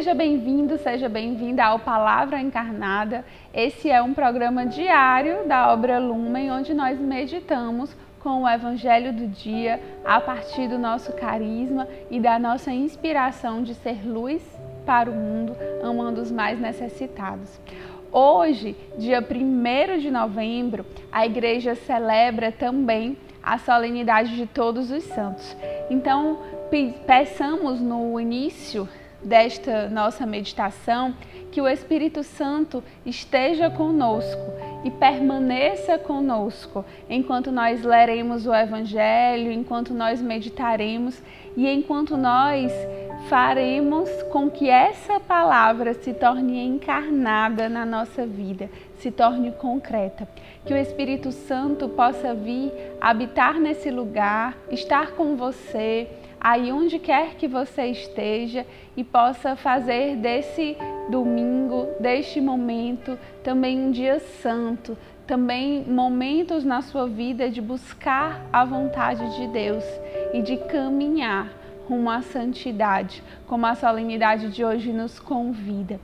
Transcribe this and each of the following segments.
Seja bem-vindo, seja bem-vinda ao Palavra Encarnada. Esse é um programa diário da obra Lumen, onde nós meditamos com o Evangelho do dia a partir do nosso carisma e da nossa inspiração de ser luz para o mundo, amando os mais necessitados. Hoje, dia 1 de novembro, a igreja celebra também a solenidade de todos os santos. Então, peçamos no início desta nossa meditação que o Espírito Santo esteja conosco e permaneça conosco enquanto nós leremos o Evangelho, enquanto nós meditaremos e enquanto nós faremos com que essa palavra se torne encarnada na nossa vida, se torne concreta. Que o Espírito Santo possa vir habitar nesse lugar, estar com você aí onde quer que você esteja e possa fazer desse domingo, deste momento, também um dia santo, também momentos na sua vida de buscar a vontade de Deus e de caminhar rumo à santidade, como a solenidade de hoje nos convida.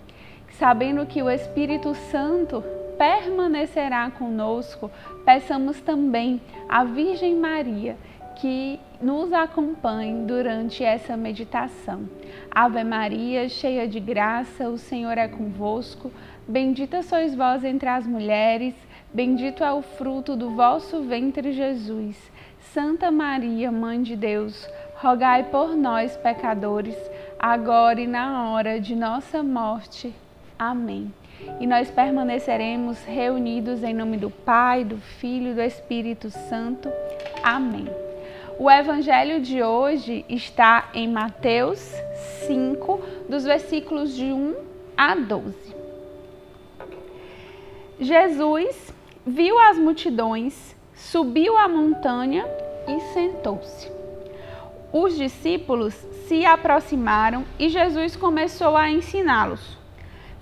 Sabendo que o Espírito Santo permanecerá conosco, peçamos também à Virgem Maria que nos acompanhe durante essa meditação. Ave Maria, cheia de graça, o Senhor é convosco. Bendita sois vós entre as mulheres, bendito é o fruto do vosso ventre, Jesus. Santa Maria, Mãe de Deus, rogai por nós, pecadores, agora e na hora de nossa morte. Amém. E nós permaneceremos reunidos em nome do Pai, do Filho e do Espírito Santo. Amém. O evangelho de hoje está em Mateus 5, dos versículos de 1 a 12. Jesus viu as multidões, subiu a montanha e sentou-se. Os discípulos se aproximaram e Jesus começou a ensiná-los.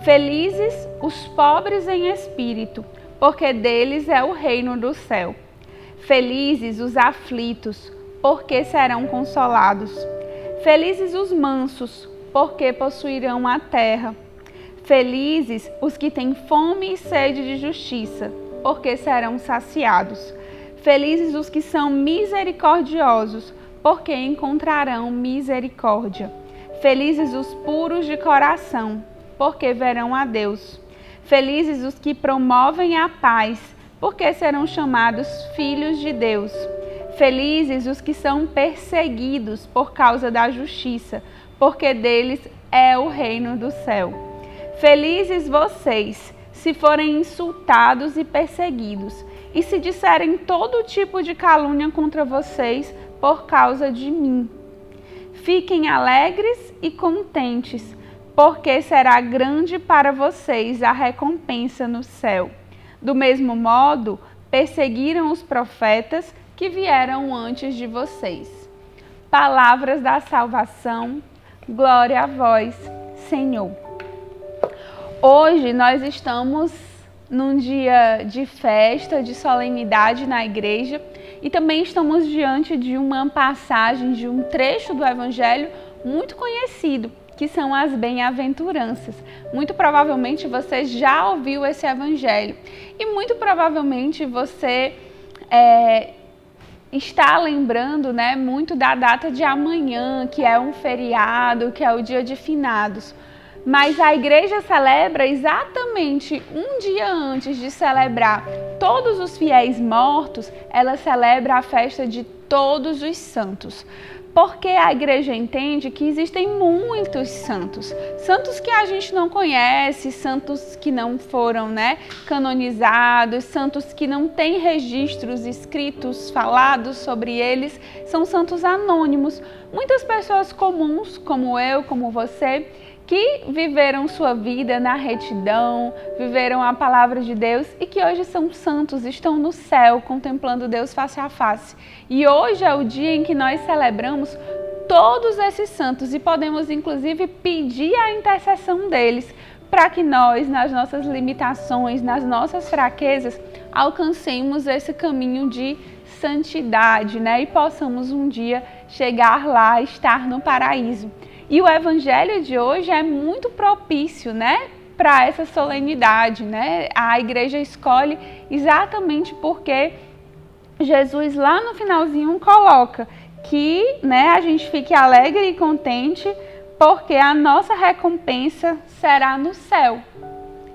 Felizes os pobres em espírito, porque deles é o reino do céu. Felizes os aflitos, porque serão consolados. Felizes os mansos, porque possuirão a terra. Felizes os que têm fome e sede de justiça, porque serão saciados. Felizes os que são misericordiosos, porque encontrarão misericórdia. Felizes os puros de coração, porque verão a Deus. Felizes os que promovem a paz, porque serão chamados filhos de Deus. Felizes os que são perseguidos por causa da justiça, porque deles é o reino do céu. Felizes vocês, se forem insultados e perseguidos, e se disserem todo tipo de calúnia contra vocês por causa de mim. Fiquem alegres e contentes, porque será grande para vocês a recompensa no céu. Do mesmo modo, perseguiram os profetas que vieram antes de vocês. Palavras da salvação, glória a vós, Senhor. Hoje nós estamos num dia de festa, de solenidade na igreja e também estamos diante de uma passagem, de um trecho do Evangelho muito conhecido, que são as bem-aventuranças. Muito provavelmente você já ouviu esse Evangelho e muito provavelmente você é, está lembrando né, muito da data de amanhã, que é um feriado, que é o dia de finados. Mas a igreja celebra exatamente um dia antes de celebrar todos os fiéis mortos, ela celebra a festa de todos os santos porque a igreja entende que existem muitos santos, santos que a gente não conhece, santos que não foram, né, canonizados, santos que não têm registros escritos, falados sobre eles, são santos anônimos. Muitas pessoas comuns, como eu, como você, que viveram sua vida na retidão, viveram a palavra de Deus e que hoje são santos, estão no céu contemplando Deus face a face. E hoje é o dia em que nós celebramos todos esses santos e podemos inclusive pedir a intercessão deles para que nós, nas nossas limitações, nas nossas fraquezas, alcancemos esse caminho de santidade, né? E possamos um dia chegar lá, estar no paraíso. E o evangelho de hoje é muito propício, né? Para essa solenidade, né? A igreja escolhe exatamente porque Jesus lá no finalzinho coloca que, né, a gente fique alegre e contente, porque a nossa recompensa será no céu.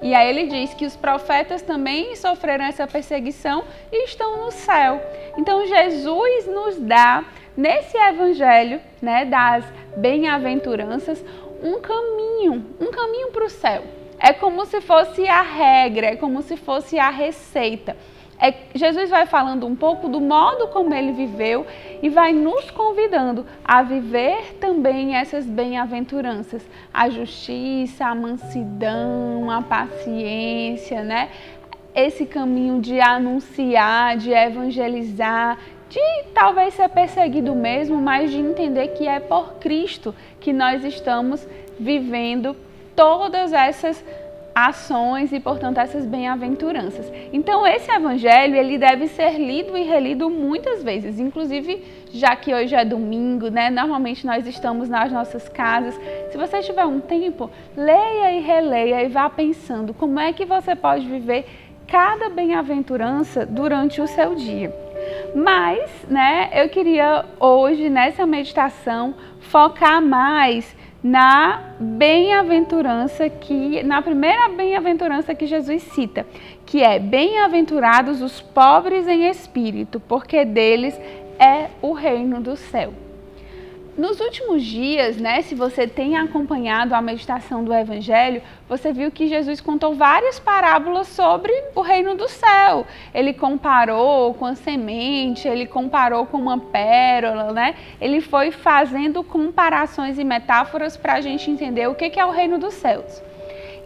E aí ele diz que os profetas também sofreram essa perseguição e estão no céu. Então Jesus nos dá nesse evangelho, né, das bem-aventuranças, um caminho, um caminho para o céu. É como se fosse a regra, é como se fosse a receita. É, Jesus vai falando um pouco do modo como ele viveu e vai nos convidando a viver também essas bem-aventuranças, a justiça, a mansidão, a paciência, né? Esse caminho de anunciar, de evangelizar, de talvez ser perseguido mesmo, mas de entender que é por Cristo que nós estamos vivendo todas essas ações e, portanto, essas bem-aventuranças. Então, esse evangelho, ele deve ser lido e relido muitas vezes, inclusive, já que hoje é domingo, né? Normalmente nós estamos nas nossas casas. Se você tiver um tempo, leia e releia e vá pensando como é que você pode viver cada bem-aventurança durante o seu dia. Mas, né, eu queria hoje nessa meditação focar mais na bem-aventurança que na primeira bem-aventurança que Jesus cita, que é bem-aventurados os pobres em espírito, porque deles é o reino do céu. Nos últimos dias, né, se você tem acompanhado a meditação do Evangelho, você viu que Jesus contou várias parábolas sobre o reino do céu. Ele comparou com a semente, ele comparou com uma pérola, né? Ele foi fazendo comparações e metáforas para a gente entender o que é o reino dos céus.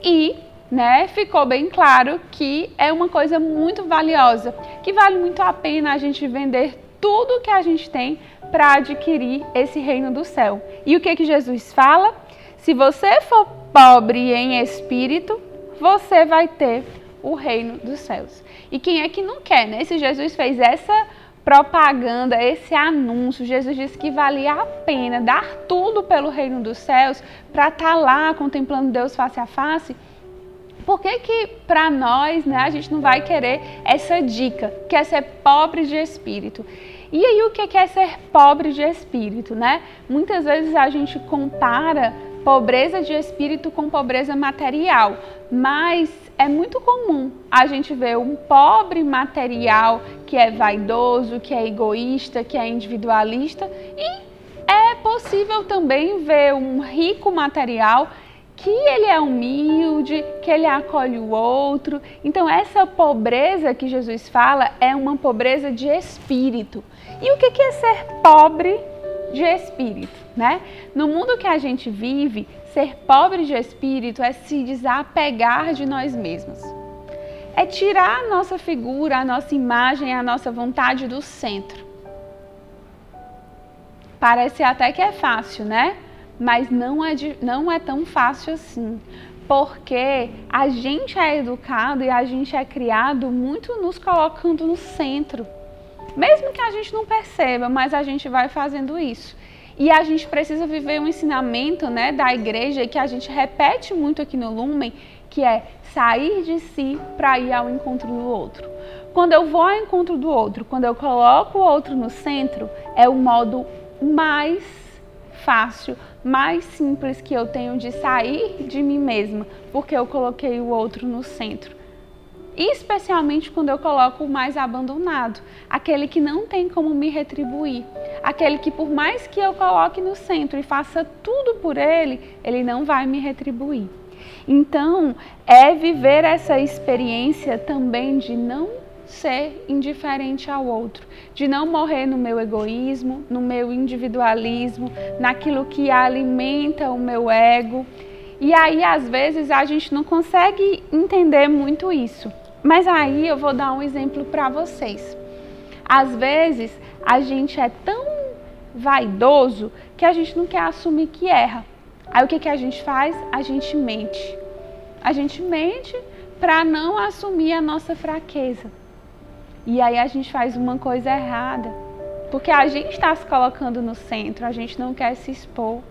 E né, ficou bem claro que é uma coisa muito valiosa, que vale muito a pena a gente vender tudo que a gente tem para adquirir esse reino do céu. E o que que Jesus fala? Se você for pobre em espírito, você vai ter o reino dos céus. E quem é que não quer, né? Se Jesus fez essa propaganda, esse anúncio, Jesus disse que valia a pena dar tudo pelo reino dos céus para estar tá lá contemplando Deus face a face. Por que que para nós, né, a gente não vai querer essa dica, que é ser pobre de espírito? E aí o que é ser pobre de espírito, né? Muitas vezes a gente compara pobreza de espírito com pobreza material, mas é muito comum a gente ver um pobre material que é vaidoso, que é egoísta, que é individualista e é possível também ver um rico material que ele é humilde, que ele acolhe o outro. Então, essa pobreza que Jesus fala é uma pobreza de espírito. E o que é ser pobre de espírito, né? No mundo que a gente vive, ser pobre de espírito é se desapegar de nós mesmos. É tirar a nossa figura, a nossa imagem, a nossa vontade do centro. Parece até que é fácil, né? Mas não é, de, não é tão fácil assim. Porque a gente é educado e a gente é criado muito nos colocando no centro. Mesmo que a gente não perceba, mas a gente vai fazendo isso. E a gente precisa viver um ensinamento né, da igreja que a gente repete muito aqui no Lumen, que é sair de si para ir ao encontro do outro. Quando eu vou ao encontro do outro, quando eu coloco o outro no centro, é o modo mais fácil, mais simples que eu tenho de sair de mim mesma, porque eu coloquei o outro no centro especialmente quando eu coloco o mais abandonado, aquele que não tem como me retribuir, aquele que por mais que eu coloque no centro e faça tudo por ele, ele não vai me retribuir. Então, é viver essa experiência também de não ser indiferente ao outro, de não morrer no meu egoísmo, no meu individualismo, naquilo que alimenta o meu ego E aí, às vezes, a gente não consegue entender muito isso. Mas aí eu vou dar um exemplo para vocês. Às vezes, a gente é tão vaidoso que a gente não quer assumir que erra. Aí o que, que a gente faz? A gente mente. A gente mente para não assumir a nossa fraqueza. E aí a gente faz uma coisa errada. Porque a gente está se colocando no centro, a gente não quer se expor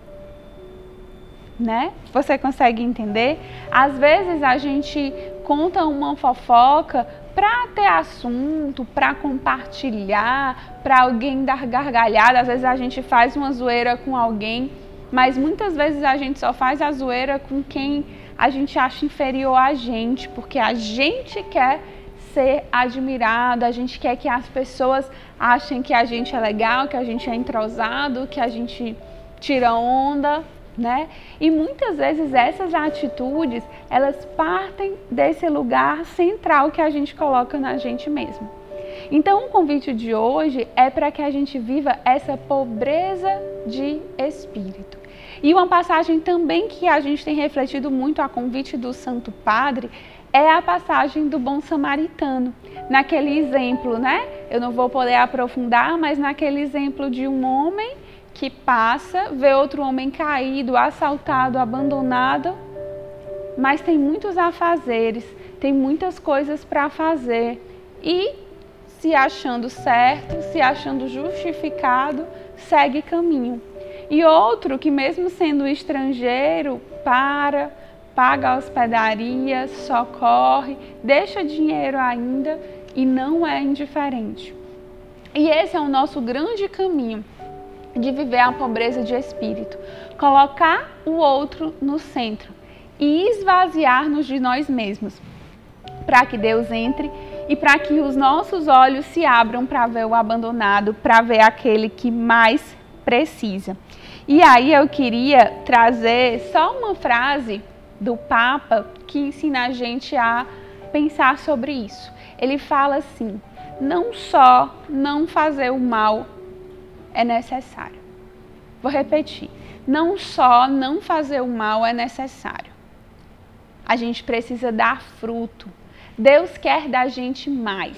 né? Você consegue entender? Às vezes a gente conta uma fofoca para ter assunto, para compartilhar, para alguém dar gargalhada. Às vezes a gente faz uma zoeira com alguém, mas muitas vezes a gente só faz a zoeira com quem a gente acha inferior a gente, porque a gente quer ser admirado, a gente quer que as pessoas achem que a gente é legal, que a gente é entrosado, que a gente tira onda, né? E muitas vezes essas atitudes, elas partem desse lugar central que a gente coloca na gente mesmo. Então, o convite de hoje é para que a gente viva essa pobreza de espírito. E uma passagem também que a gente tem refletido muito a convite do Santo Padre é a passagem do bom samaritano. Naquele exemplo, né? Eu não vou poder aprofundar, mas naquele exemplo de um homem que passa, vê outro homem caído, assaltado, abandonado, mas tem muitos afazeres, tem muitas coisas para fazer e se achando certo, se achando justificado, segue caminho. E outro que mesmo sendo estrangeiro, para, paga hospedaria, socorre, deixa dinheiro ainda e não é indiferente. E esse é o nosso grande caminho de viver a pobreza de espírito, colocar o outro no centro e esvaziar-nos de nós mesmos, para que Deus entre e para que os nossos olhos se abram para ver o abandonado, para ver aquele que mais precisa. E aí eu queria trazer só uma frase do Papa que ensina a gente a pensar sobre isso. Ele fala assim: não só não fazer o mal é necessário. Vou repetir. Não só não fazer o mal é necessário. A gente precisa dar fruto. Deus quer da gente mais.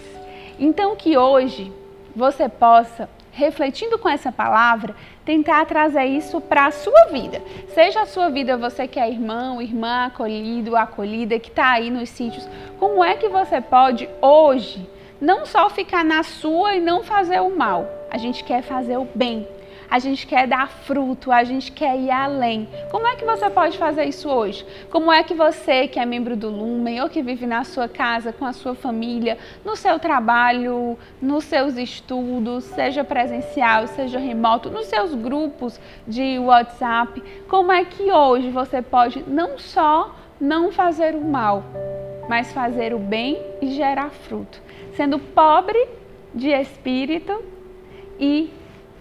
Então que hoje você possa, refletindo com essa palavra, tentar trazer isso para a sua vida. Seja a sua vida você que é irmão, irmã acolhido, acolhida, que está aí nos sítios, como é que você pode hoje não só ficar na sua e não fazer o mal, a gente quer fazer o bem, a gente quer dar fruto, a gente quer ir além. Como é que você pode fazer isso hoje? Como é que você, que é membro do Lumen ou que vive na sua casa com a sua família, no seu trabalho, nos seus estudos, seja presencial, seja remoto, nos seus grupos de WhatsApp, como é que hoje você pode não só não fazer o mal, mas fazer o bem e gerar fruto? Sendo pobre de espírito, e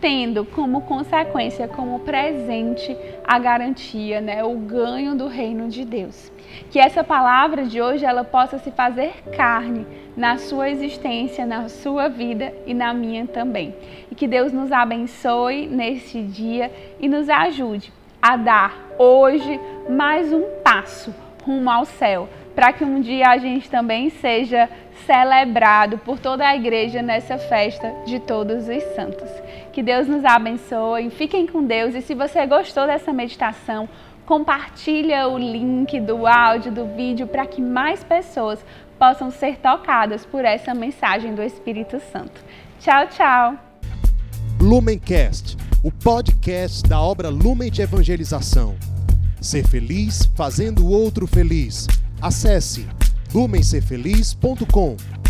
tendo como consequência, como presente, a garantia, né, o ganho do reino de Deus. Que essa palavra de hoje ela possa se fazer carne na sua existência, na sua vida e na minha também. E que Deus nos abençoe neste dia e nos ajude a dar hoje mais um passo rumo ao céu, para que um dia a gente também seja celebrado por toda a igreja nessa festa de todos os santos. Que Deus nos abençoe, fiquem com Deus e se você gostou dessa meditação, compartilha o link do áudio, do vídeo para que mais pessoas possam ser tocadas por essa mensagem do Espírito Santo. Tchau, tchau. Lumencast, o podcast da obra Lumen de Evangelização. Ser feliz fazendo o outro feliz. Acesse lumencerfeliz.com